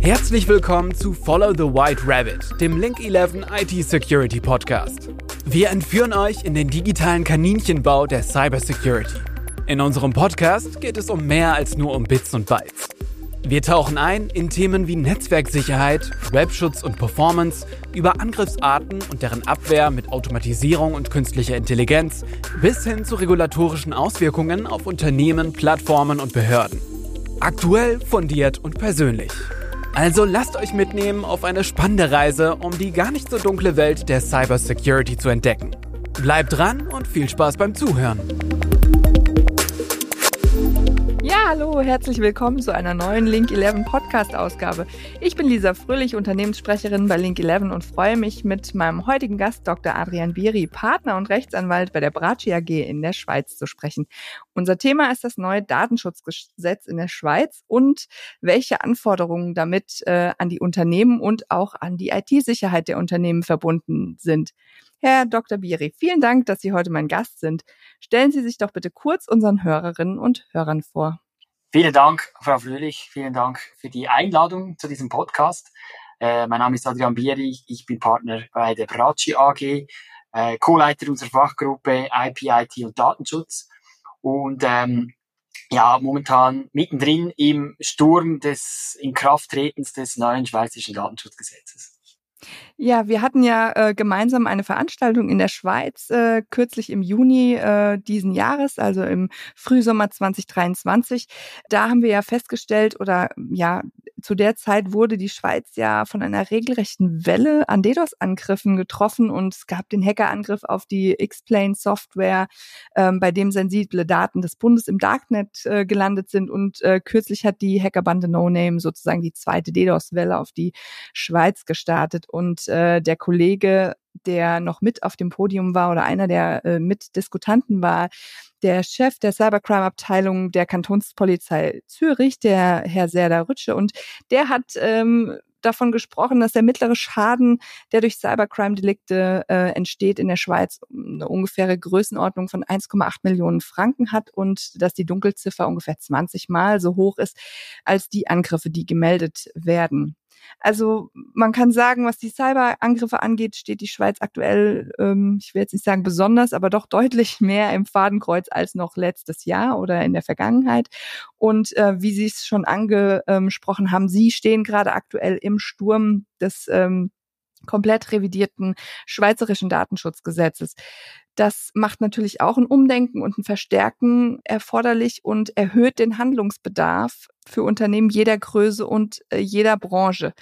Herzlich willkommen zu Follow the White Rabbit, dem Link 11 IT Security Podcast. Wir entführen euch in den digitalen Kaninchenbau der Cybersecurity. In unserem Podcast geht es um mehr als nur um Bits und Bytes. Wir tauchen ein in Themen wie Netzwerksicherheit, Webschutz und Performance, über Angriffsarten und deren Abwehr mit Automatisierung und künstlicher Intelligenz bis hin zu regulatorischen Auswirkungen auf Unternehmen, Plattformen und Behörden. Aktuell, fundiert und persönlich. Also lasst euch mitnehmen auf eine spannende Reise, um die gar nicht so dunkle Welt der Cybersecurity zu entdecken. Bleibt dran und viel Spaß beim Zuhören. Hallo, herzlich willkommen zu einer neuen Link 11 Podcast Ausgabe. Ich bin Lisa Fröhlich, Unternehmenssprecherin bei Link 11 und freue mich mit meinem heutigen Gast Dr. Adrian Bieri, Partner und Rechtsanwalt bei der Braci AG in der Schweiz zu sprechen. Unser Thema ist das neue Datenschutzgesetz in der Schweiz und welche Anforderungen damit äh, an die Unternehmen und auch an die IT-Sicherheit der Unternehmen verbunden sind. Herr Dr. Bieri, vielen Dank, dass Sie heute mein Gast sind. Stellen Sie sich doch bitte kurz unseren Hörerinnen und Hörern vor. Vielen Dank, Frau Fröhlich. Vielen Dank für die Einladung zu diesem Podcast. Äh, mein Name ist Adrian Bieri. Ich bin Partner bei der Braci AG, äh, Co-Leiter unserer Fachgruppe IP, IT und Datenschutz. Und ähm, ja, momentan mittendrin im Sturm des Inkrafttretens des neuen schweizerischen Datenschutzgesetzes. Ja, wir hatten ja äh, gemeinsam eine Veranstaltung in der Schweiz äh, kürzlich im Juni äh, diesen Jahres, also im Frühsommer 2023. Da haben wir ja festgestellt oder ja, zu der Zeit wurde die Schweiz ja von einer regelrechten Welle an DDoS-Angriffen getroffen und es gab den Hackerangriff auf die X-Plane-Software, ähm, bei dem sensible Daten des Bundes im Darknet äh, gelandet sind und äh, kürzlich hat die Hackerbande No Name sozusagen die zweite DDoS-Welle auf die Schweiz gestartet und äh, der Kollege, der noch mit auf dem Podium war oder einer der äh, Mitdiskutanten war, der Chef der Cybercrime-Abteilung der Kantonspolizei Zürich, der Herr Serda Rütsche. Und der hat ähm, davon gesprochen, dass der mittlere Schaden, der durch Cybercrime-Delikte äh, entsteht in der Schweiz, eine ungefähre Größenordnung von 1,8 Millionen Franken hat und dass die Dunkelziffer ungefähr 20 Mal so hoch ist als die Angriffe, die gemeldet werden. Also man kann sagen, was die Cyberangriffe angeht, steht die Schweiz aktuell, ähm, ich will jetzt nicht sagen besonders, aber doch deutlich mehr im Fadenkreuz als noch letztes Jahr oder in der Vergangenheit. Und äh, wie Sie es schon angesprochen haben, Sie stehen gerade aktuell im Sturm des ähm, komplett revidierten schweizerischen Datenschutzgesetzes. Das macht natürlich auch ein Umdenken und ein Verstärken erforderlich und erhöht den Handlungsbedarf für Unternehmen jeder Größe und äh, jeder Branche.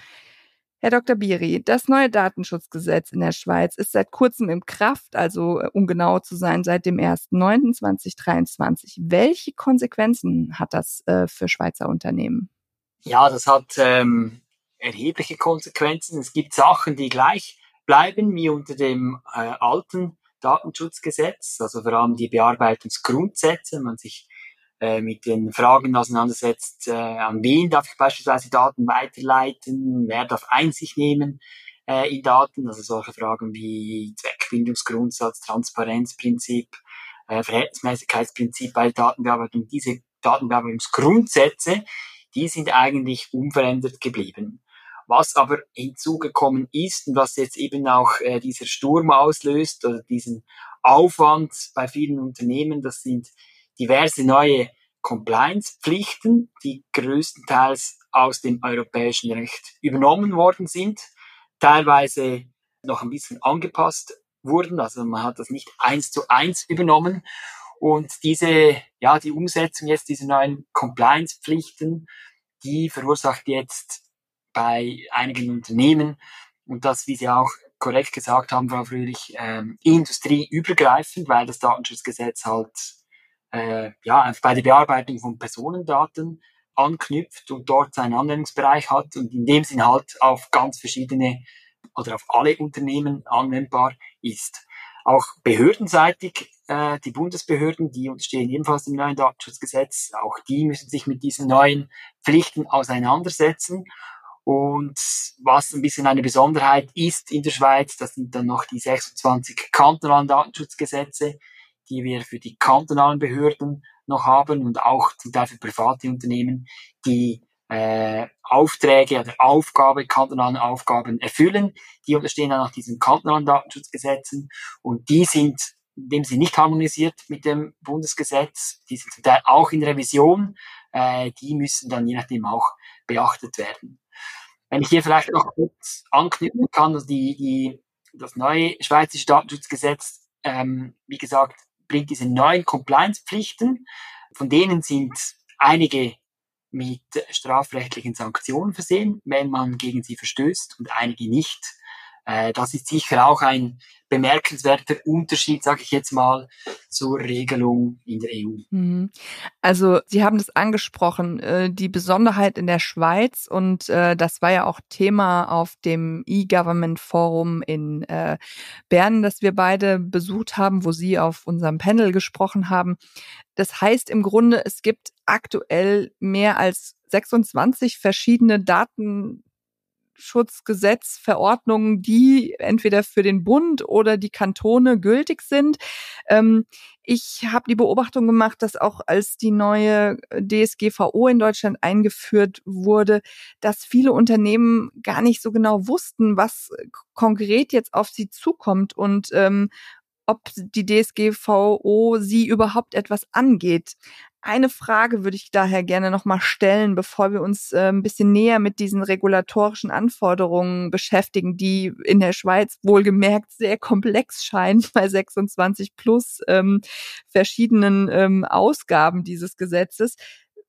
Herr Dr. Biri, das neue Datenschutzgesetz in der Schweiz ist seit kurzem in Kraft, also äh, um genau zu sein, seit dem 1.9.2023. Welche Konsequenzen hat das äh, für Schweizer Unternehmen? Ja, das hat ähm, erhebliche Konsequenzen. Es gibt Sachen, die gleich bleiben, wie unter dem äh, alten Datenschutzgesetz, also vor allem die Bearbeitungsgrundsätze, wenn man sich äh, mit den Fragen auseinandersetzt, äh, an wen darf ich beispielsweise Daten weiterleiten, wer darf Einsicht nehmen äh, in Daten, also solche Fragen wie Zweckbindungsgrundsatz, Transparenzprinzip, äh, Verhältnismäßigkeitsprinzip bei Datenbearbeitung, diese Datenbearbeitungsgrundsätze, die sind eigentlich unverändert geblieben. Was aber hinzugekommen ist und was jetzt eben auch äh, dieser Sturm auslöst oder diesen Aufwand bei vielen Unternehmen, das sind diverse neue Compliance-Pflichten, die größtenteils aus dem europäischen Recht übernommen worden sind, teilweise noch ein bisschen angepasst wurden, also man hat das nicht eins zu eins übernommen. Und diese, ja, die Umsetzung jetzt dieser neuen Compliance-Pflichten, die verursacht jetzt bei einigen Unternehmen und das, wie Sie auch korrekt gesagt haben, Frau Fröhlich, ähm, industrieübergreifend, weil das Datenschutzgesetz halt äh, ja, bei der Bearbeitung von Personendaten anknüpft und dort seinen Anwendungsbereich hat und in dem Sinn halt auf ganz verschiedene oder auf alle Unternehmen anwendbar ist. Auch behördenseitig, äh, die Bundesbehörden, die unterstehen ebenfalls dem neuen Datenschutzgesetz, auch die müssen sich mit diesen neuen Pflichten auseinandersetzen und was ein bisschen eine Besonderheit ist in der Schweiz, das sind dann noch die 26 kantonalen Datenschutzgesetze, die wir für die kantonalen Behörden noch haben und auch zum Teil für private Unternehmen, die äh, Aufträge oder Aufgabe, kantonalen Aufgaben erfüllen. Die unterstehen dann nach diesen kantonalen Datenschutzgesetzen und die sind, indem sie nicht harmonisiert mit dem Bundesgesetz, die sind zum Teil auch in Revision, äh, die müssen dann je nachdem auch beachtet werden. Wenn ich hier vielleicht noch kurz anknüpfen kann, also die, die, das neue Schweizerische Datenschutzgesetz, ähm, wie gesagt, bringt diese neuen Compliance-Pflichten, von denen sind einige mit strafrechtlichen Sanktionen versehen, wenn man gegen sie verstößt und einige nicht. Äh, das ist sicher auch ein bemerkenswerter Unterschied, sage ich jetzt mal, zur Regelung in der EU. Mhm. Also Sie haben das angesprochen, äh, die Besonderheit in der Schweiz und äh, das war ja auch Thema auf dem E-Government Forum in Bern, das wir beide besucht haben, wo Sie auf unserem Panel gesprochen haben. Das heißt im Grunde, es gibt aktuell mehr als 26 verschiedene Daten Datenschutzgesetzverordnungen, die entweder für den Bund oder die Kantone gültig sind. Ähm, ich habe die Beobachtung gemacht, dass auch als die neue DSGVO in Deutschland eingeführt wurde, dass viele Unternehmen gar nicht so genau wussten, was konkret jetzt auf sie zukommt und ähm, ob die DSGVO sie überhaupt etwas angeht. Eine Frage würde ich daher gerne nochmal stellen, bevor wir uns äh, ein bisschen näher mit diesen regulatorischen Anforderungen beschäftigen, die in der Schweiz wohlgemerkt sehr komplex scheinen bei 26 plus ähm, verschiedenen ähm, Ausgaben dieses Gesetzes.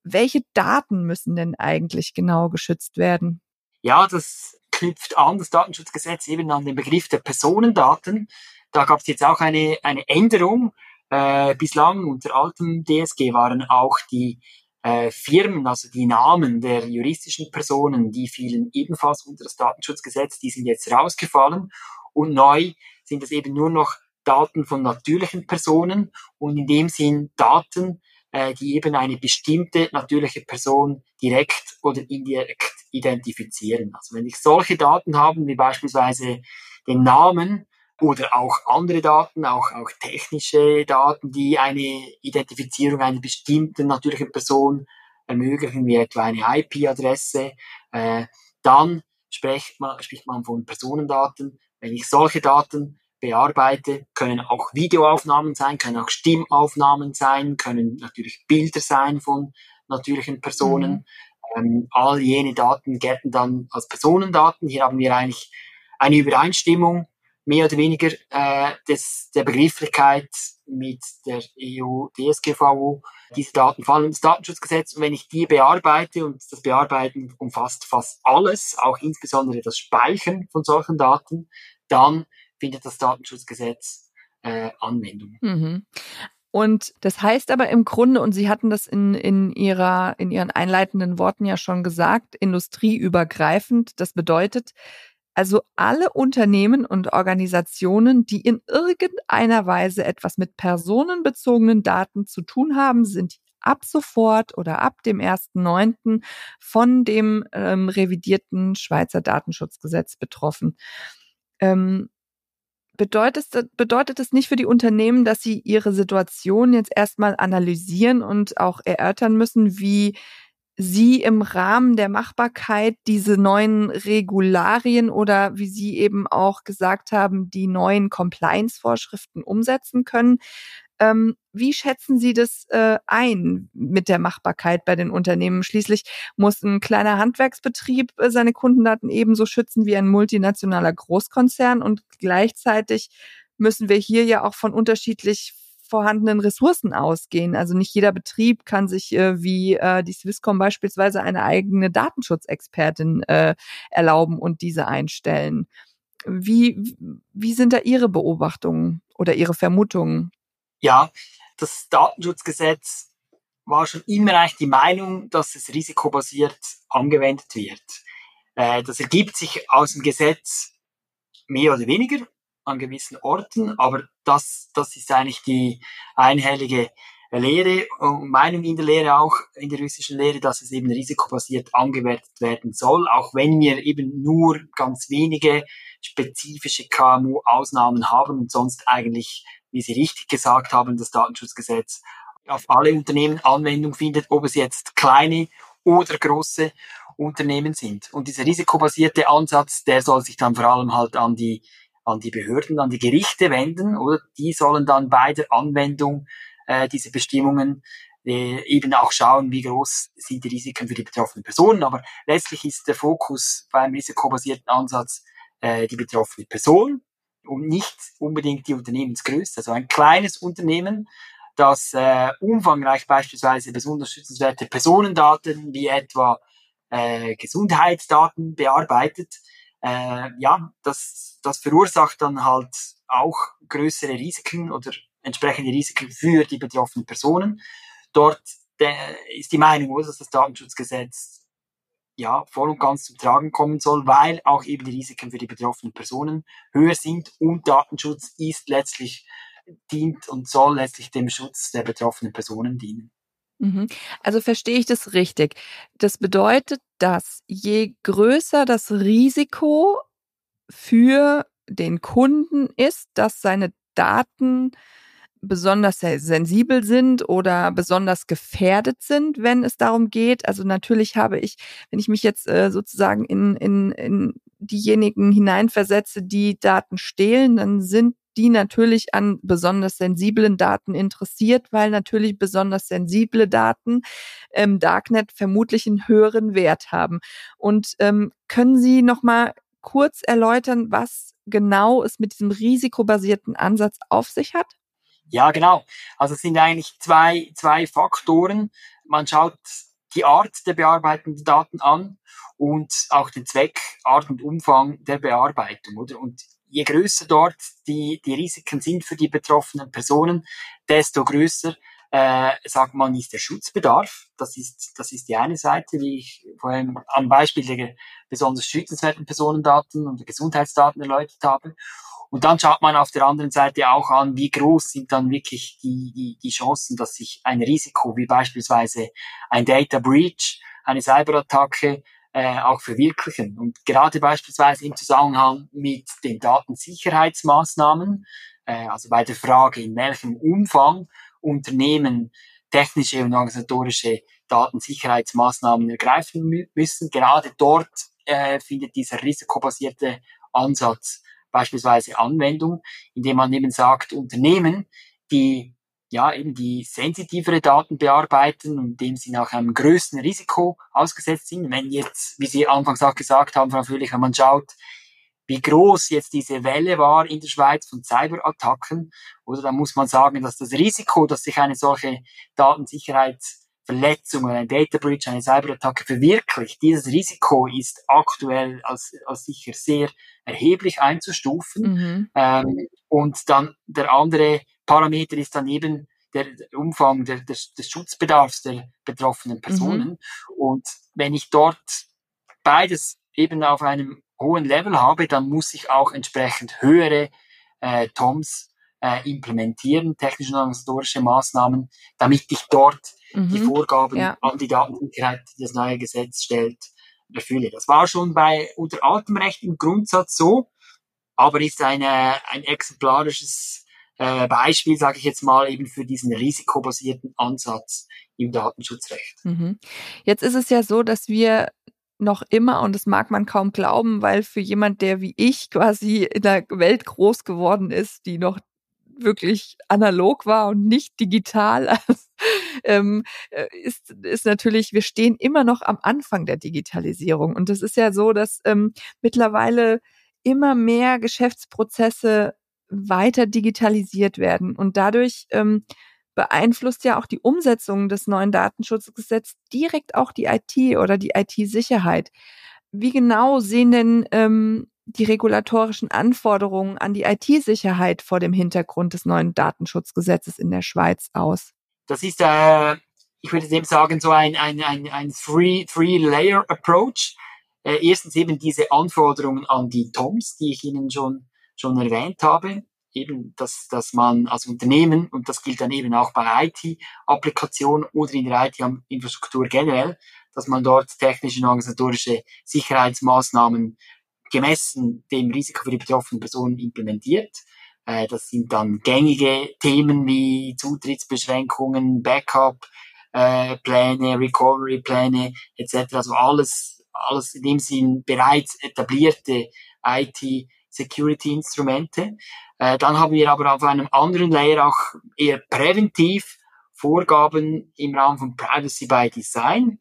Welche Daten müssen denn eigentlich genau geschützt werden? Ja, das knüpft an, das Datenschutzgesetz eben an den Begriff der Personendaten. Da gab es jetzt auch eine, eine Änderung. Äh, bislang unter altem DSG waren auch die äh, Firmen, also die Namen der juristischen Personen, die fielen ebenfalls unter das Datenschutzgesetz, die sind jetzt rausgefallen. Und neu sind es eben nur noch Daten von natürlichen Personen. Und in dem Sinn Daten, äh, die eben eine bestimmte natürliche Person direkt oder indirekt identifizieren. Also wenn ich solche Daten habe, wie beispielsweise den Namen oder auch andere Daten, auch, auch technische Daten, die eine Identifizierung einer bestimmten natürlichen Person ermöglichen, wie etwa eine IP-Adresse, äh, dann spricht man, spricht man von Personendaten. Wenn ich solche Daten bearbeite, können auch Videoaufnahmen sein, können auch Stimmaufnahmen sein, können natürlich Bilder sein von natürlichen Personen. Mhm. Ähm, all jene Daten gelten dann als Personendaten. Hier haben wir eigentlich eine Übereinstimmung mehr oder weniger äh, des, der Begrifflichkeit mit der EU-DSGVO. Diese Daten fallen ins Datenschutzgesetz und wenn ich die bearbeite und das Bearbeiten umfasst fast alles, auch insbesondere das Speichern von solchen Daten, dann findet das Datenschutzgesetz äh, Anwendung. Mhm. Und das heißt aber im Grunde, und Sie hatten das in, in, ihrer, in Ihren einleitenden Worten ja schon gesagt, industrieübergreifend. Das bedeutet, also alle Unternehmen und Organisationen, die in irgendeiner Weise etwas mit personenbezogenen Daten zu tun haben, sind ab sofort oder ab dem 1.9. von dem ähm, revidierten Schweizer Datenschutzgesetz betroffen. Ähm, bedeutet, bedeutet es nicht für die Unternehmen, dass sie ihre Situation jetzt erstmal analysieren und auch erörtern müssen, wie Sie im Rahmen der Machbarkeit diese neuen Regularien oder wie Sie eben auch gesagt haben, die neuen Compliance-Vorschriften umsetzen können. Ähm, wie schätzen Sie das äh, ein mit der Machbarkeit bei den Unternehmen? Schließlich muss ein kleiner Handwerksbetrieb äh, seine Kundendaten ebenso schützen wie ein multinationaler Großkonzern und gleichzeitig müssen wir hier ja auch von unterschiedlich vorhandenen Ressourcen ausgehen. Also nicht jeder Betrieb kann sich äh, wie äh, die Swisscom beispielsweise eine eigene Datenschutzexpertin äh, erlauben und diese einstellen. Wie, wie sind da Ihre Beobachtungen oder Ihre Vermutungen? Ja, das Datenschutzgesetz war schon immer eigentlich die Meinung, dass es risikobasiert angewendet wird. Äh, das ergibt sich aus dem Gesetz mehr oder weniger an gewissen Orten, aber das, das ist eigentlich die einhellige Lehre und Meinung in der Lehre auch, in der juristischen Lehre, dass es eben risikobasiert angewertet werden soll, auch wenn wir eben nur ganz wenige spezifische KMU-Ausnahmen haben und sonst eigentlich, wie Sie richtig gesagt haben, das Datenschutzgesetz auf alle Unternehmen Anwendung findet, ob es jetzt kleine oder große Unternehmen sind. Und dieser risikobasierte Ansatz, der soll sich dann vor allem halt an die, an die Behörden, an die Gerichte wenden, oder? Die sollen dann bei der Anwendung äh, dieser Bestimmungen äh, eben auch schauen, wie groß sind die Risiken für die betroffenen Personen. Aber letztlich ist der Fokus beim risikobasierten Ansatz äh, die betroffene Person und nicht unbedingt die Unternehmensgröße. Also ein kleines Unternehmen, das äh, umfangreich beispielsweise besonders schützenswerte Personendaten wie etwa äh, Gesundheitsdaten bearbeitet, äh, ja, das, das verursacht dann halt auch größere Risiken oder entsprechende Risiken für die betroffenen Personen. Dort der, ist die Meinung, dass das Datenschutzgesetz ja voll und ganz zum Tragen kommen soll, weil auch eben die Risiken für die betroffenen Personen höher sind und Datenschutz ist letztlich dient und soll letztlich dem Schutz der betroffenen Personen dienen. Mhm. Also verstehe ich das richtig. Das bedeutet, dass je größer das Risiko für den Kunden ist, dass seine Daten besonders sensibel sind oder besonders gefährdet sind, wenn es darum geht. Also natürlich habe ich, wenn ich mich jetzt äh, sozusagen in, in, in diejenigen hineinversetze, die Daten stehlen, dann sind die natürlich an besonders sensiblen Daten interessiert, weil natürlich besonders sensible Daten im Darknet vermutlich einen höheren Wert haben. Und ähm, können Sie noch mal kurz erläutern, was genau es mit diesem risikobasierten Ansatz auf sich hat? Ja, genau. Also es sind eigentlich zwei, zwei Faktoren. Man schaut die Art der bearbeitenden Daten an und auch den Zweck, Art und Umfang der Bearbeitung, oder? Und je größer dort die, die Risiken sind für die betroffenen Personen, desto größer, äh, sagt man, ist der Schutzbedarf. Das ist, das ist die eine Seite, wie ich vorhin am Beispiel der besonders schützenswerten Personendaten und der Gesundheitsdaten erläutert habe. Und dann schaut man auf der anderen Seite auch an, wie groß sind dann wirklich die, die, die Chancen, dass sich ein Risiko wie beispielsweise ein Data Breach, eine Cyberattacke äh, auch verwirklichen. Und gerade beispielsweise im Zusammenhang mit den Datensicherheitsmaßnahmen, äh, also bei der Frage, in welchem Umfang Unternehmen technische und organisatorische Datensicherheitsmaßnahmen ergreifen müssen, gerade dort äh, findet dieser risikobasierte Ansatz beispielsweise Anwendung, indem man eben sagt, Unternehmen, die ja eben die sensitivere Daten bearbeiten und dem sie nach einem größten Risiko ausgesetzt sind. Wenn jetzt, wie Sie anfangs auch gesagt haben, Frau Fröhlich, wenn man schaut, wie groß jetzt diese Welle war in der Schweiz von Cyberattacken, oder dann muss man sagen, dass das Risiko, dass sich eine solche Datensicherheitsverletzung oder ein Data Breach, eine Cyberattacke verwirklicht, dieses Risiko ist aktuell als, als sicher sehr erheblich einzustufen. Mhm. Ähm, und dann der andere Parameter ist dann eben der Umfang der, des, des Schutzbedarfs der betroffenen mhm. Personen. Mhm. Und wenn ich dort beides eben auf einem hohen Level habe, dann muss ich auch entsprechend höhere äh, TOMs äh, implementieren, technische und organisatorische Maßnahmen, damit ich dort mhm. die Vorgaben ja. an die Datensicherheit, die das neue Gesetz stellt, erfülle. Das war schon bei unter altem Recht im Grundsatz so, aber ist eine, ein exemplarisches äh, Beispiel, sage ich jetzt mal, eben für diesen risikobasierten Ansatz im Datenschutzrecht. Mhm. Jetzt ist es ja so, dass wir noch immer, und das mag man kaum glauben, weil für jemand, der wie ich quasi in der Welt groß geworden ist, die noch wirklich analog war und nicht digital, ähm, äh, ist, ist natürlich, wir stehen immer noch am Anfang der Digitalisierung. Und das ist ja so, dass ähm, mittlerweile immer mehr Geschäftsprozesse weiter digitalisiert werden. Und dadurch ähm, beeinflusst ja auch die Umsetzung des neuen Datenschutzgesetzes direkt auch die IT oder die IT-Sicherheit. Wie genau sehen denn ähm, die regulatorischen Anforderungen an die IT-Sicherheit vor dem Hintergrund des neuen Datenschutzgesetzes in der Schweiz aus? Das ist, äh, ich würde dem sagen, so ein, ein, ein, ein Three-Layer-Approach. Äh, erstens eben diese Anforderungen an die TOMs, die ich Ihnen schon, schon erwähnt habe. Eben, dass, dass man als Unternehmen, und das gilt dann eben auch bei IT-Applikationen oder in der IT-Infrastruktur generell, dass man dort technische und organisatorische Sicherheitsmaßnahmen gemessen dem Risiko für die betroffenen Personen implementiert. Äh, das sind dann gängige Themen wie Zutrittsbeschränkungen, Backup, äh, Pläne, Recovery-Pläne etc. Also alles, alles in dem Sinn bereits etablierte IT-Security-Instrumente. Äh, dann haben wir aber auf einem anderen Layer auch eher präventiv Vorgaben im Rahmen von Privacy by Design.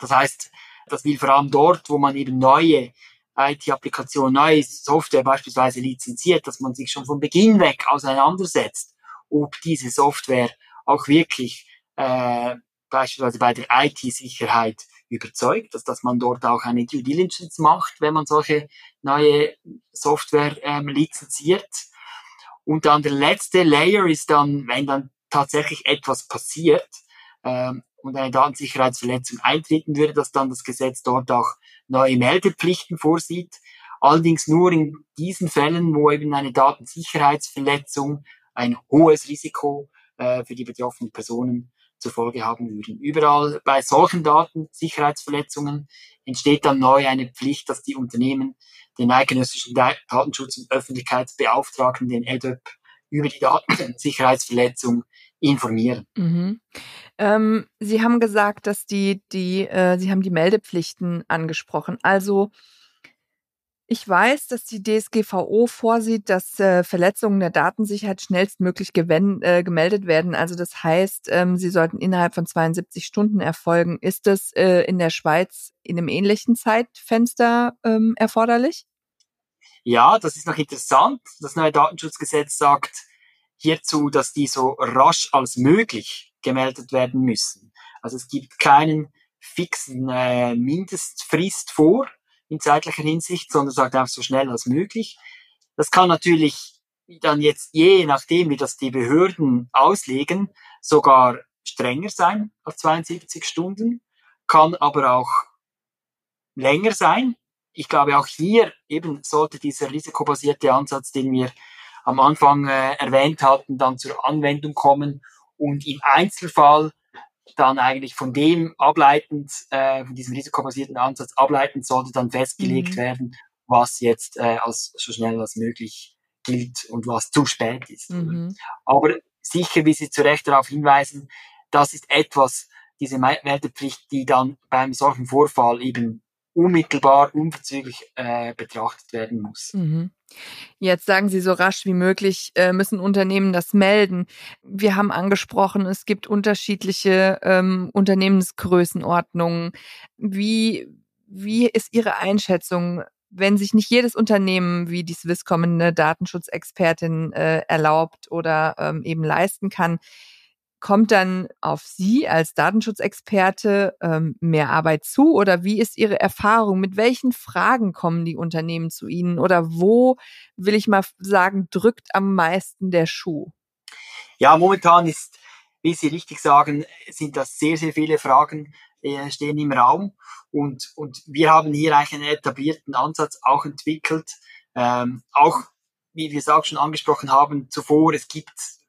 Das heißt, das will vor allem dort, wo man eben neue IT-Applikation, neue Software beispielsweise lizenziert, dass man sich schon von Beginn weg auseinandersetzt, ob diese Software auch wirklich äh, beispielsweise bei der IT-Sicherheit überzeugt, dass, dass man dort auch eine Due Diligence macht, wenn man solche neue Software ähm, lizenziert. Und dann der letzte Layer ist dann, wenn dann tatsächlich etwas passiert ähm, und eine Datensicherheitsverletzung eintreten würde, dass dann das Gesetz dort auch neue Meldepflichten vorsieht. Allerdings nur in diesen Fällen, wo eben eine Datensicherheitsverletzung ein hohes Risiko äh, für die betroffenen Personen zur Folge haben würden. Überall bei solchen Datensicherheitsverletzungen entsteht dann neu eine Pflicht, dass die Unternehmen den eidgenössischen Datenschutz- und Öffentlichkeitsbeauftragten, den EDOP, über die Datensicherheitsverletzung informieren. Mhm. Ähm, Sie haben gesagt, dass die, die, äh, Sie haben die Meldepflichten angesprochen. Also ich weiß, dass die DSGVO vorsieht, dass äh, Verletzungen der Datensicherheit schnellstmöglich äh, gemeldet werden. Also das heißt, ähm, sie sollten innerhalb von 72 Stunden erfolgen. Ist das äh, in der Schweiz in einem ähnlichen Zeitfenster ähm, erforderlich? Ja, das ist noch interessant. Das neue Datenschutzgesetz sagt hierzu, dass die so rasch als möglich gemeldet werden müssen. Also es gibt keinen fixen äh, Mindestfrist vor in zeitlicher Hinsicht, sondern sagt einfach so schnell als möglich. Das kann natürlich dann jetzt je nachdem, wie das die Behörden auslegen, sogar strenger sein als 72 Stunden, kann aber auch länger sein. Ich glaube, auch hier eben sollte dieser risikobasierte Ansatz, den wir am Anfang äh, erwähnt hatten, dann zur Anwendung kommen und im Einzelfall dann eigentlich von dem ableitend, äh, von diesem risikobasierten Ansatz ableitend sollte dann festgelegt mhm. werden, was jetzt äh, als so schnell als möglich gilt und was zu spät ist. Mhm. Aber sicher, wie Sie zu Recht darauf hinweisen, das ist etwas, diese Meldepflicht, die dann beim solchen Vorfall eben unmittelbar, unverzüglich äh, betrachtet werden muss. Mhm. Jetzt sagen Sie so rasch wie möglich, äh, müssen Unternehmen das melden. Wir haben angesprochen, es gibt unterschiedliche ähm, Unternehmensgrößenordnungen. Wie, wie ist Ihre Einschätzung, wenn sich nicht jedes Unternehmen wie die Swisscom eine Datenschutzexpertin äh, erlaubt oder ähm, eben leisten kann? Kommt dann auf Sie als Datenschutzexperte ähm, mehr Arbeit zu oder wie ist Ihre Erfahrung? Mit welchen Fragen kommen die Unternehmen zu Ihnen oder wo, will ich mal sagen, drückt am meisten der Schuh? Ja, momentan ist, wie Sie richtig sagen, sind das sehr, sehr viele Fragen äh, stehen im Raum und, und wir haben hier eigentlich einen etablierten Ansatz auch entwickelt. Ähm, auch, wie wir es auch schon angesprochen haben zuvor, es gibt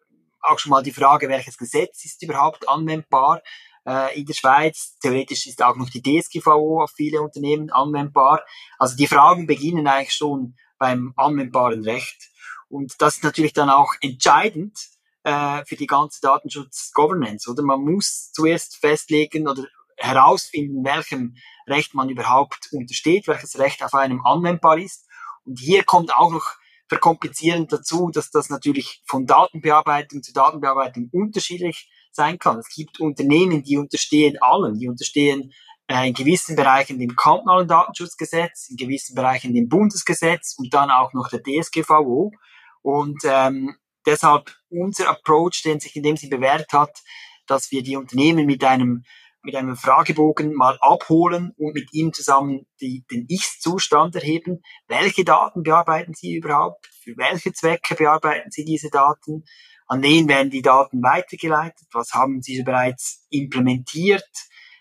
auch schon mal die Frage, welches Gesetz ist überhaupt anwendbar äh, in der Schweiz. Theoretisch ist auch noch die DSGVO auf viele Unternehmen anwendbar. Also die Fragen beginnen eigentlich schon beim anwendbaren Recht. Und das ist natürlich dann auch entscheidend äh, für die ganze Datenschutz-Governance. Oder man muss zuerst festlegen oder herausfinden, welchem Recht man überhaupt untersteht, welches Recht auf einem anwendbar ist. Und hier kommt auch noch verkomplizierend dazu, dass das natürlich von Datenbearbeitung zu Datenbearbeitung unterschiedlich sein kann. Es gibt Unternehmen, die unterstehen allen, die unterstehen äh, in gewissen Bereichen dem kantonalen Datenschutzgesetz, in gewissen Bereichen dem Bundesgesetz und dann auch noch der DSGVO. Und ähm, deshalb unser Approach, den sich in dem sie bewährt hat, dass wir die Unternehmen mit einem mit einem Fragebogen mal abholen und mit ihm zusammen die, den Ist-Zustand erheben. Welche Daten bearbeiten Sie überhaupt? Für welche Zwecke bearbeiten Sie diese Daten? An wen werden die Daten weitergeleitet? Was haben Sie bereits implementiert?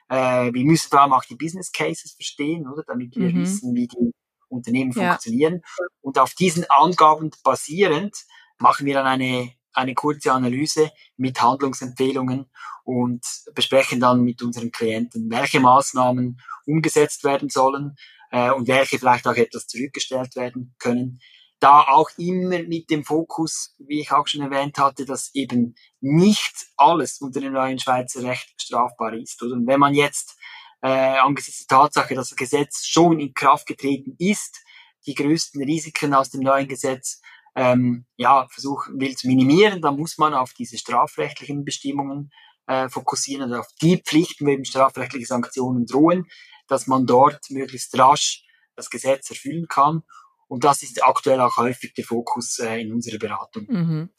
Äh, wir müssen vor allem auch die Business Cases verstehen, oder? Damit wir mhm. wissen, wie die Unternehmen ja. funktionieren. Und auf diesen Angaben basierend machen wir dann eine, eine kurze Analyse mit Handlungsempfehlungen und besprechen dann mit unseren Klienten, welche Maßnahmen umgesetzt werden sollen äh, und welche vielleicht auch etwas zurückgestellt werden können. Da auch immer mit dem Fokus, wie ich auch schon erwähnt hatte, dass eben nicht alles unter dem neuen Schweizer Recht strafbar ist. Oder? Und wenn man jetzt äh, angesichts der Tatsache, dass das Gesetz schon in Kraft getreten ist, die größten Risiken aus dem neuen Gesetz ähm, ja, versuchen will zu minimieren, dann muss man auf diese strafrechtlichen Bestimmungen äh, fokussieren und auf die Pflichten, wo eben strafrechtliche Sanktionen drohen, dass man dort möglichst rasch das Gesetz erfüllen kann. Und das ist aktuell auch häufig der Fokus äh, in unserer Beratung. Mhm.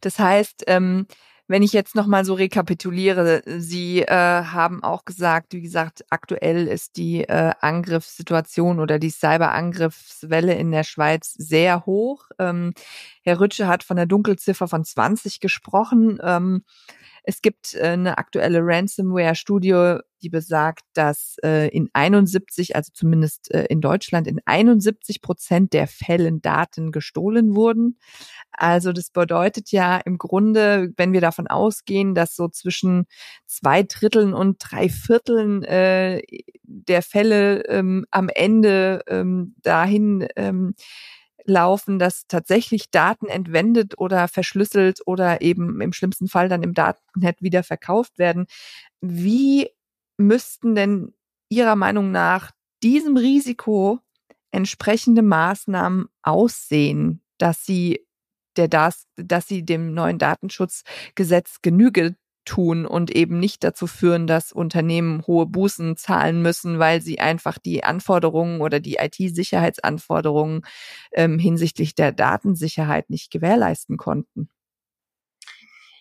Das heißt, ähm, wenn ich jetzt nochmal so rekapituliere, Sie äh, haben auch gesagt, wie gesagt, aktuell ist die äh, Angriffssituation oder die Cyberangriffswelle in der Schweiz sehr hoch. Ähm, Herr Rütsche hat von der Dunkelziffer von 20 gesprochen. Ähm, es gibt äh, eine aktuelle Ransomware-Studie, die besagt, dass äh, in 71, also zumindest äh, in Deutschland, in 71 Prozent der Fällen Daten gestohlen wurden. Also das bedeutet ja im Grunde, wenn wir davon ausgehen, dass so zwischen zwei Dritteln und drei Vierteln äh, der Fälle ähm, am Ende ähm, dahin ähm, laufen, dass tatsächlich Daten entwendet oder verschlüsselt oder eben im schlimmsten Fall dann im Datennet wieder verkauft werden. Wie müssten denn Ihrer Meinung nach diesem Risiko entsprechende Maßnahmen aussehen, dass sie der das, dass sie dem neuen Datenschutzgesetz Genüge tun und eben nicht dazu führen, dass Unternehmen hohe Bußen zahlen müssen, weil sie einfach die Anforderungen oder die IT-Sicherheitsanforderungen ähm, hinsichtlich der Datensicherheit nicht gewährleisten konnten.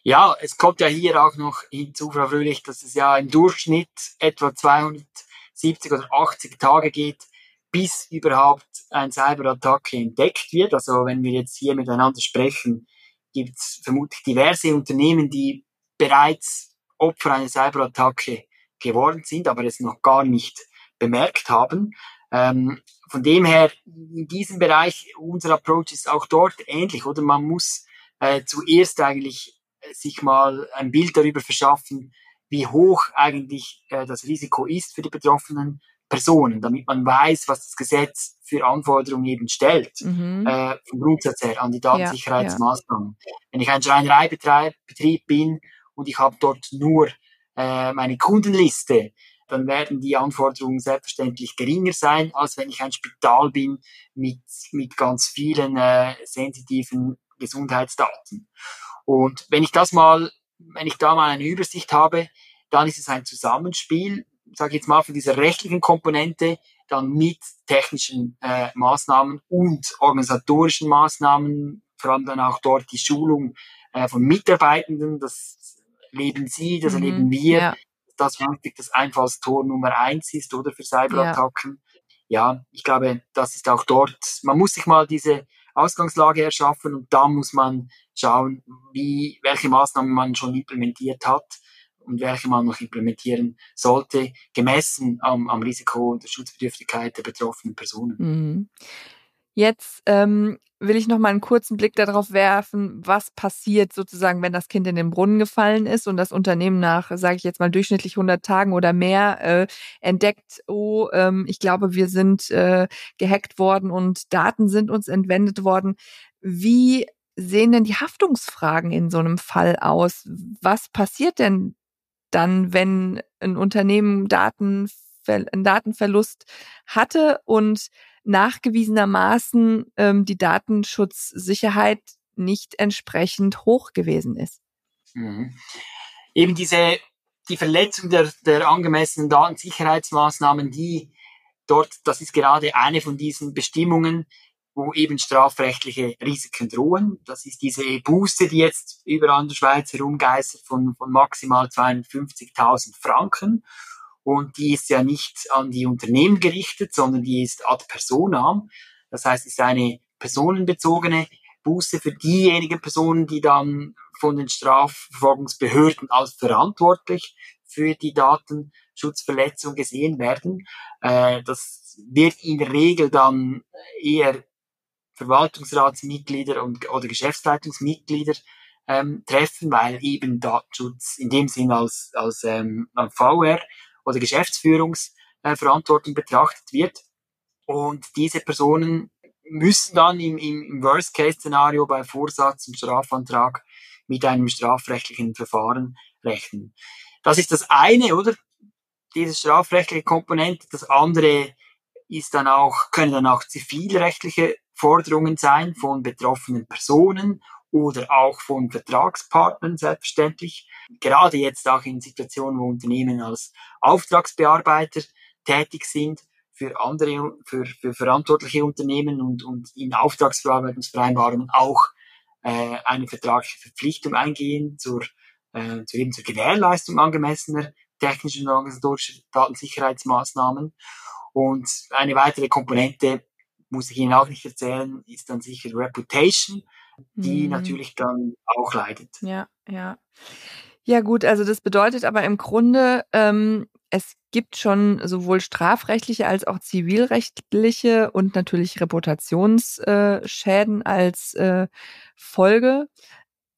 Ja, es kommt ja hier auch noch hinzu, Frau Fröhlich, dass es ja im Durchschnitt etwa 270 oder 80 Tage geht, bis überhaupt ein Cyberattacke entdeckt wird. Also wenn wir jetzt hier miteinander sprechen, gibt es vermutlich diverse Unternehmen, die bereits Opfer einer Cyberattacke geworden sind, aber es noch gar nicht bemerkt haben. Ähm, von dem her, in diesem Bereich, unser Approach ist auch dort ähnlich, oder? Man muss äh, zuerst eigentlich äh, sich mal ein Bild darüber verschaffen, wie hoch eigentlich äh, das Risiko ist für die betroffenen Personen, damit man weiß, was das Gesetz für Anforderungen eben stellt, mhm. äh, vom Grundsatz her an die Datensicherheitsmaßnahmen. Ja, ja. Wenn ich ein Schreinereibetrieb bin und ich habe dort nur äh, meine Kundenliste, dann werden die Anforderungen selbstverständlich geringer sein, als wenn ich ein Spital bin mit, mit ganz vielen äh, sensitiven Gesundheitsdaten. Und wenn ich das mal, wenn ich da mal eine Übersicht habe, dann ist es ein Zusammenspiel, sage ich jetzt mal, von dieser rechtlichen Komponente, dann mit technischen äh, Maßnahmen und organisatorischen Maßnahmen, vor allem dann auch dort die Schulung äh, von Mitarbeitenden, das leben Sie, das mhm, erleben wir, ja. das häufig das Einfallstor Nummer eins ist, oder für Cyberattacken. Ja. ja, ich glaube, das ist auch dort, man muss sich mal diese Ausgangslage erschaffen und da muss man schauen, wie, welche Maßnahmen man schon implementiert hat und welche man noch implementieren sollte, gemessen am, am Risiko und der Schutzbedürftigkeit der betroffenen Personen. Mhm. Jetzt ähm, will ich noch mal einen kurzen Blick darauf werfen, was passiert sozusagen, wenn das Kind in den Brunnen gefallen ist und das Unternehmen nach, sage ich jetzt mal, durchschnittlich 100 Tagen oder mehr äh, entdeckt, oh, ähm, ich glaube, wir sind äh, gehackt worden und Daten sind uns entwendet worden. Wie sehen denn die Haftungsfragen in so einem Fall aus? Was passiert denn dann, wenn ein Unternehmen Daten, einen Datenverlust hatte und nachgewiesenermaßen ähm, die Datenschutzsicherheit nicht entsprechend hoch gewesen ist. Mhm. Eben diese, die Verletzung der, der angemessenen Datensicherheitsmaßnahmen, die dort, das ist gerade eine von diesen Bestimmungen, wo eben strafrechtliche Risiken drohen. Das ist diese Buße, die jetzt überall in der Schweiz herumgeistert von, von maximal 250.000 Franken. Und die ist ja nicht an die Unternehmen gerichtet, sondern die ist ad personam. Das heißt, es ist eine personenbezogene Buße für diejenigen Personen, die dann von den Strafverfolgungsbehörden als verantwortlich für die Verwaltungsratsmitglieder und, oder Geschäftsleitungsmitglieder ähm, treffen, weil eben Datenschutz in dem Sinn als, als ähm, VR oder Geschäftsführungsverantwortung betrachtet wird. Und diese Personen müssen dann im, im Worst-Case-Szenario bei Vorsatz und Strafantrag mit einem strafrechtlichen Verfahren rechnen. Das ist das eine, oder? Diese strafrechtliche Komponente. Das andere ist dann auch, können dann auch zivilrechtliche Forderungen sein von betroffenen Personen oder auch von Vertragspartnern selbstverständlich. Gerade jetzt auch in Situationen, wo Unternehmen als Auftragsbearbeiter tätig sind, für andere, für, für verantwortliche Unternehmen und, und in Auftragsbearbeitungsvereinbarungen auch äh, eine vertragliche Verpflichtung eingehen zur, äh, zur, eben zur Gewährleistung angemessener technischer und organisatorischer Datensicherheitsmaßnahmen. Und eine weitere Komponente, muss ich Ihnen auch nicht erzählen, ist dann sicher Reputation, die mhm. natürlich dann auch leidet. Ja, ja. Ja gut, also das bedeutet aber im Grunde, ähm, es gibt schon sowohl strafrechtliche als auch zivilrechtliche und natürlich Reputationsschäden äh, als äh, Folge.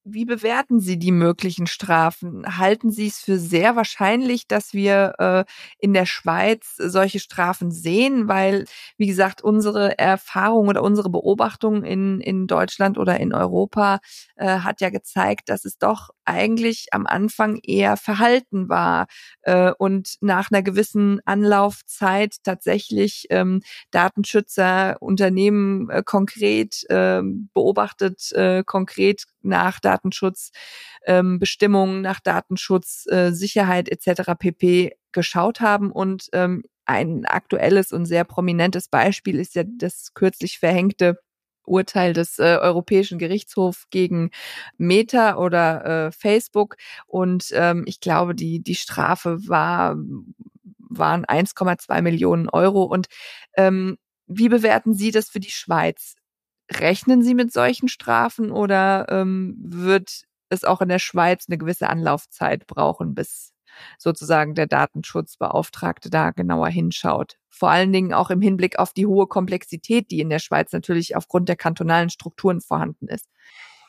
Wie bewerten Sie die möglichen Strafen? Halten Sie es für sehr wahrscheinlich, dass wir äh, in der Schweiz solche Strafen sehen? Weil, wie gesagt, unsere Erfahrung oder unsere Beobachtung in, in Deutschland oder in Europa äh, hat ja gezeigt, dass es doch eigentlich am Anfang eher verhalten war äh, und nach einer gewissen Anlaufzeit tatsächlich ähm, Datenschützer Unternehmen äh, konkret äh, beobachtet, äh, konkret nach Datenschutzbestimmungen, ähm, nach Datenschutz, äh, etc. pp. geschaut haben und ähm, ein aktuelles und sehr prominentes Beispiel ist ja das kürzlich verhängte Urteil des äh, Europäischen Gerichtshofs gegen Meta oder äh, Facebook. Und ähm, ich glaube, die, die Strafe war, waren 1,2 Millionen Euro. Und ähm, wie bewerten Sie das für die Schweiz? Rechnen Sie mit solchen Strafen oder ähm, wird es auch in der Schweiz eine gewisse Anlaufzeit brauchen, bis sozusagen der Datenschutzbeauftragte da genauer hinschaut? Vor allen Dingen auch im Hinblick auf die hohe Komplexität, die in der Schweiz natürlich aufgrund der kantonalen Strukturen vorhanden ist.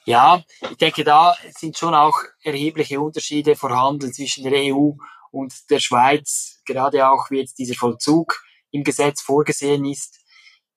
Ja, ich denke, da sind schon auch erhebliche Unterschiede vorhanden zwischen der EU und der Schweiz, gerade auch wie jetzt dieser Vollzug im Gesetz vorgesehen ist.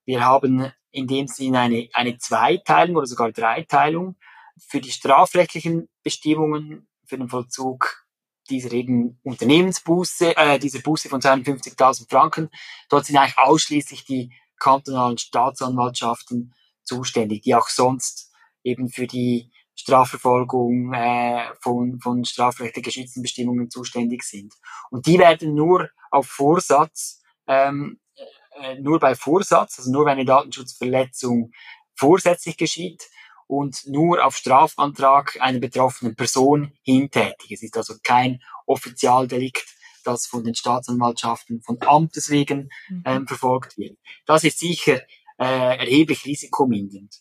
Wir haben in dem Sinn eine, eine Zweiteilung oder sogar Dreiteilung. Für die strafrechtlichen Bestimmungen für den Vollzug dieser eben Unternehmensbuße, äh, diese Buße von 52.000 Franken, dort sind eigentlich ausschließlich die kantonalen Staatsanwaltschaften zuständig, die auch sonst eben für die Strafverfolgung äh, von, von strafrechtlich geschützten Bestimmungen zuständig sind. Und die werden nur auf Vorsatz, ähm, äh, nur bei Vorsatz, also nur wenn eine Datenschutzverletzung vorsätzlich geschieht, und nur auf Strafantrag einer betroffenen Person hintätig. Es ist also kein Offizialdelikt, das von den Staatsanwaltschaften von Amtes wegen mhm. ähm, verfolgt wird. Das ist sicher äh, erheblich risikomindernd.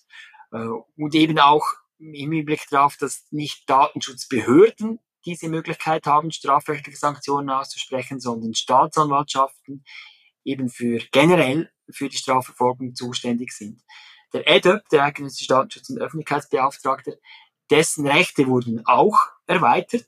Äh, und eben auch im Hinblick darauf, dass nicht Datenschutzbehörden diese Möglichkeit haben, strafrechtliche Sanktionen auszusprechen, sondern Staatsanwaltschaften eben für generell für die Strafverfolgung zuständig sind. Der EDÖP, der Eidgenössische Datenschutz- und Öffentlichkeitsbeauftragte, dessen Rechte wurden auch erweitert.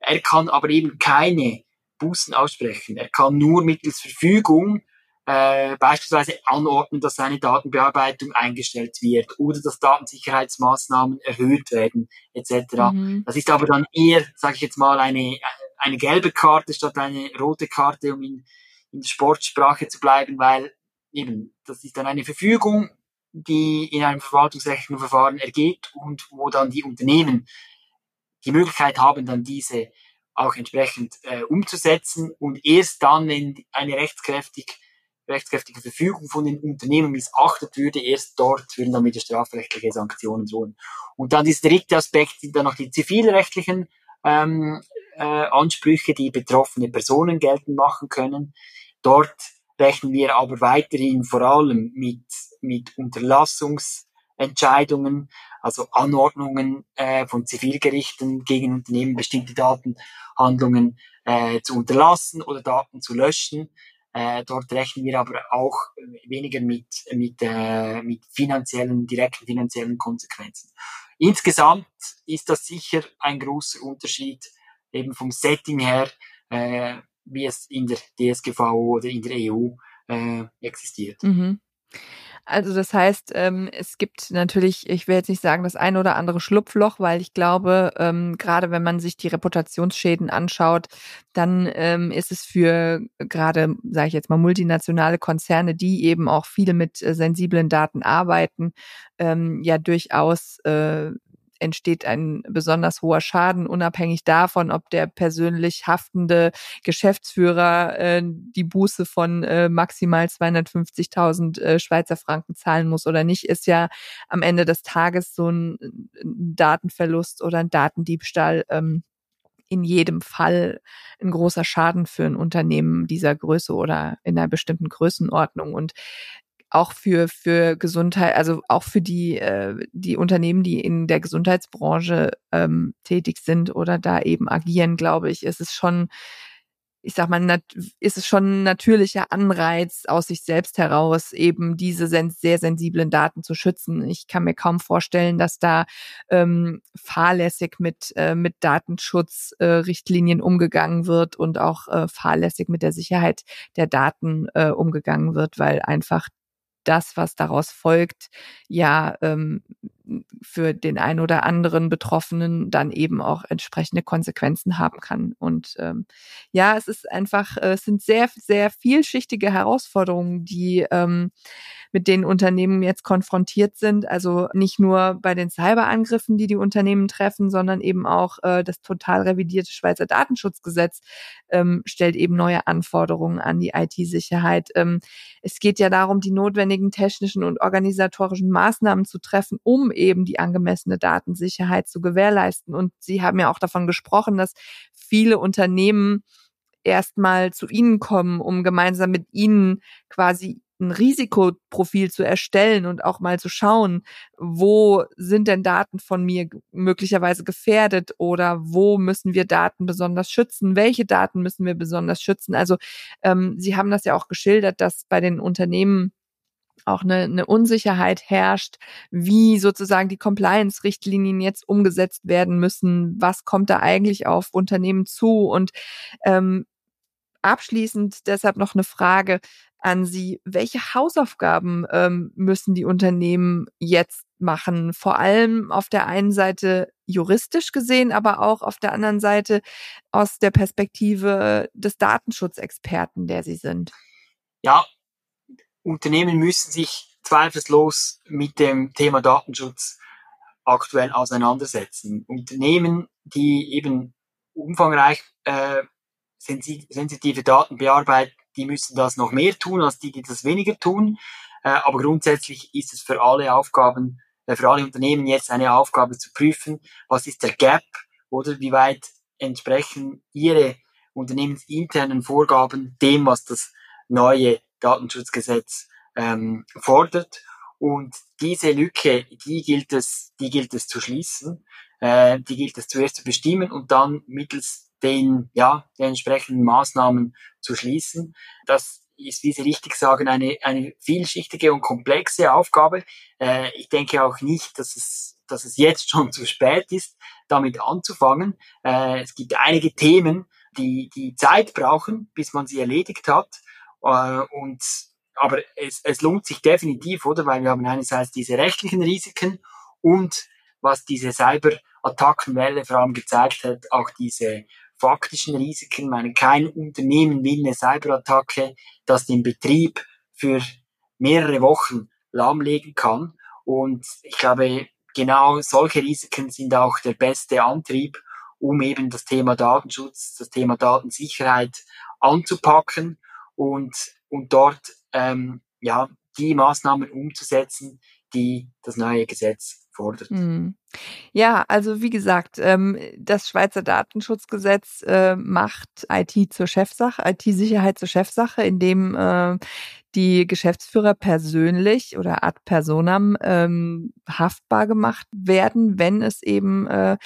Er kann aber eben keine Bußen aussprechen. Er kann nur mittels Verfügung äh, beispielsweise anordnen, dass eine Datenbearbeitung eingestellt wird oder dass Datensicherheitsmaßnahmen erhöht werden etc. Mhm. Das ist aber dann eher, sage ich jetzt mal, eine, eine gelbe Karte statt eine rote Karte, um in, in der Sportsprache zu bleiben, weil eben das ist dann eine Verfügung, die in einem verwaltungsrechtlichen Verfahren ergeht und wo dann die Unternehmen die Möglichkeit haben, dann diese auch entsprechend äh, umzusetzen und erst dann, wenn eine rechtskräftig, rechtskräftige Verfügung von den Unternehmen missachtet würde, erst dort würden dann wieder strafrechtliche Sanktionen drohen. Und dann dieser dritte Aspekt sind dann noch die zivilrechtlichen ähm, äh, Ansprüche, die betroffene Personen geltend machen können. Dort rechnen wir aber weiterhin vor allem mit, mit Unterlassungsentscheidungen, also Anordnungen äh, von Zivilgerichten gegen Unternehmen bestimmte Datenhandlungen äh, zu unterlassen oder Daten zu löschen. Äh, dort rechnen wir aber auch weniger mit, mit, äh, mit finanziellen, direkten finanziellen Konsequenzen. Insgesamt ist das sicher ein großer Unterschied eben vom Setting her, äh, wie es in der DSGVO oder in der EU äh, existiert. Mhm. Also das heißt, ähm, es gibt natürlich, ich will jetzt nicht sagen, das ein oder andere Schlupfloch, weil ich glaube, ähm, gerade wenn man sich die Reputationsschäden anschaut, dann ähm, ist es für gerade, sage ich jetzt mal, multinationale Konzerne, die eben auch viel mit äh, sensiblen Daten arbeiten, ähm, ja durchaus äh, entsteht ein besonders hoher Schaden, unabhängig davon, ob der persönlich haftende Geschäftsführer äh, die Buße von äh, maximal 250.000 äh, Schweizer Franken zahlen muss oder nicht, ist ja am Ende des Tages so ein, Datenverlust oder ein Datendiebstahl. Ähm, in jedem Fall ein großer Schaden für ein Unternehmen dieser Größe oder in einer bestimmten Größenordnung. Und auch für, für Gesundheit, also auch für die, äh, die Unternehmen, die in der Gesundheitsbranche ähm, tätig sind oder da eben agieren, glaube ich, ist es schon, ich sag mal, ist es schon ein natürlicher Anreiz aus sich selbst heraus, eben diese sehr sensiblen Daten zu schützen. Ich kann mir kaum vorstellen, dass da ähm, fahrlässig mit, äh, mit Datenschutzrichtlinien äh, umgegangen wird und auch äh, fahrlässig mit der Sicherheit der Daten äh, umgegangen wird, weil einfach das, was daraus folgt, ja ähm, für den ein oder anderen Betroffenen dann eben auch entsprechende Konsequenzen haben kann. Und ähm, ja, es ist einfach, äh, es sind sehr, sehr vielschichtige Herausforderungen, die ähm, mit denen Unternehmen jetzt konfrontiert sind. Also nicht nur bei den Cyberangriffen, die die Unternehmen treffen, sondern eben auch äh, das total revidierte Schweizer Datenschutzgesetz ähm, stellt eben neue Anforderungen an die IT-Sicherheit. Ähm, es geht ja darum, die notwendigen technischen und organisatorischen Maßnahmen zu treffen, um eben die angemessene Datensicherheit zu gewährleisten. Und Sie haben ja auch davon gesprochen, dass viele Unternehmen erstmal zu Ihnen kommen, um gemeinsam mit Ihnen quasi ein Risikoprofil zu erstellen und auch mal zu schauen, wo sind denn Daten von mir möglicherweise gefährdet oder wo müssen wir Daten besonders schützen, welche Daten müssen wir besonders schützen. Also ähm, Sie haben das ja auch geschildert, dass bei den Unternehmen auch eine, eine Unsicherheit herrscht, wie sozusagen die Compliance-Richtlinien jetzt umgesetzt werden müssen. Was kommt da eigentlich auf Unternehmen zu? Und ähm, abschließend deshalb noch eine Frage an Sie. Welche Hausaufgaben ähm, müssen die Unternehmen jetzt machen? Vor allem auf der einen Seite juristisch gesehen, aber auch auf der anderen Seite aus der Perspektive des Datenschutzexperten, der Sie sind. Ja, Unternehmen müssen sich zweifellos mit dem Thema Datenschutz aktuell auseinandersetzen. Unternehmen, die eben umfangreich äh, sensitive Daten bearbeiten, die müssen das noch mehr tun als die, die das weniger tun. Äh, aber grundsätzlich ist es für alle Aufgaben, äh, für alle Unternehmen jetzt eine Aufgabe zu prüfen, was ist der Gap oder wie weit entsprechen ihre unternehmensinternen Vorgaben dem, was das neue Datenschutzgesetz ähm, fordert. Und diese Lücke, die gilt es, die gilt es zu schließen. Äh, die gilt es zuerst zu bestimmen und dann mittels den, ja, den entsprechenden Maßnahmen zu schließen. Das ist, wie Sie richtig sagen, eine, eine vielschichtige und komplexe Aufgabe. Äh, ich denke auch nicht, dass es, dass es jetzt schon zu spät ist, damit anzufangen. Äh, es gibt einige Themen, die, die Zeit brauchen, bis man sie erledigt hat. Äh, und, aber es, es lohnt sich definitiv, oder? Weil wir haben einerseits diese rechtlichen Risiken und was diese Cyber-Attackenwelle vor allem gezeigt hat, auch diese faktischen Risiken. Meine, kein Unternehmen will eine Cyberattacke, das den Betrieb für mehrere Wochen lahmlegen kann. Und ich glaube, genau solche Risiken sind auch der beste Antrieb, um eben das Thema Datenschutz, das Thema Datensicherheit anzupacken und, und dort ähm, ja, die Maßnahmen umzusetzen, die das neue Gesetz fordert. Mhm. Ja, also wie gesagt, ähm, das Schweizer Datenschutzgesetz äh, macht IT zur Chefsache, IT-Sicherheit zur Chefsache, indem äh, die Geschäftsführer persönlich oder ad personam ähm, haftbar gemacht werden, wenn es eben äh,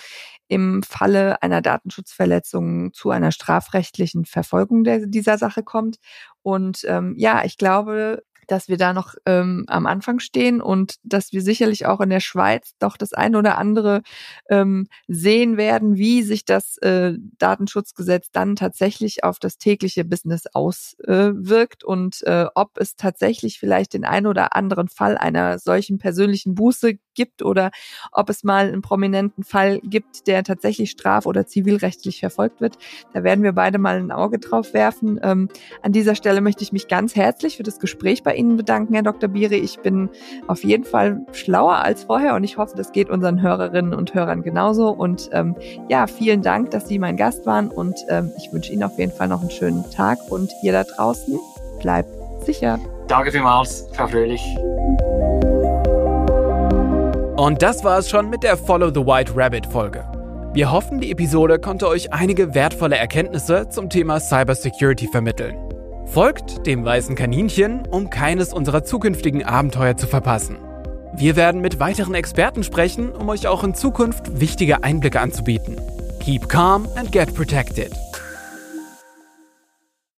im Falle einer Datenschutzverletzung zu einer strafrechtlichen Verfolgung dieser Sache kommt. Und ähm, ja, ich glaube, dass wir da noch ähm, am Anfang stehen und dass wir sicherlich auch in der Schweiz doch das eine oder andere ähm, sehen werden, wie sich das äh, Datenschutzgesetz dann tatsächlich auf das tägliche Business auswirkt äh, und äh, ob es tatsächlich vielleicht den einen oder anderen Fall einer solchen persönlichen Buße gibt oder ob es mal einen prominenten Fall gibt, der tatsächlich straf- oder zivilrechtlich verfolgt wird. Da werden wir beide mal ein Auge drauf werfen. Ähm, an dieser Stelle möchte ich mich ganz herzlich für das Gespräch bei Ihnen bedanken, Herr Dr. Biri. Ich bin auf jeden Fall schlauer als vorher und ich hoffe, das geht unseren Hörerinnen und Hörern genauso. Und ähm, ja, vielen Dank, dass Sie mein Gast waren und ähm, ich wünsche Ihnen auf jeden Fall noch einen schönen Tag und ihr da draußen bleibt sicher. Danke vielmals, Frau Fröhlich. Und das war es schon mit der Follow the White Rabbit Folge. Wir hoffen, die Episode konnte euch einige wertvolle Erkenntnisse zum Thema Cybersecurity vermitteln. Folgt dem weißen Kaninchen, um keines unserer zukünftigen Abenteuer zu verpassen. Wir werden mit weiteren Experten sprechen, um euch auch in Zukunft wichtige Einblicke anzubieten. Keep calm and get protected.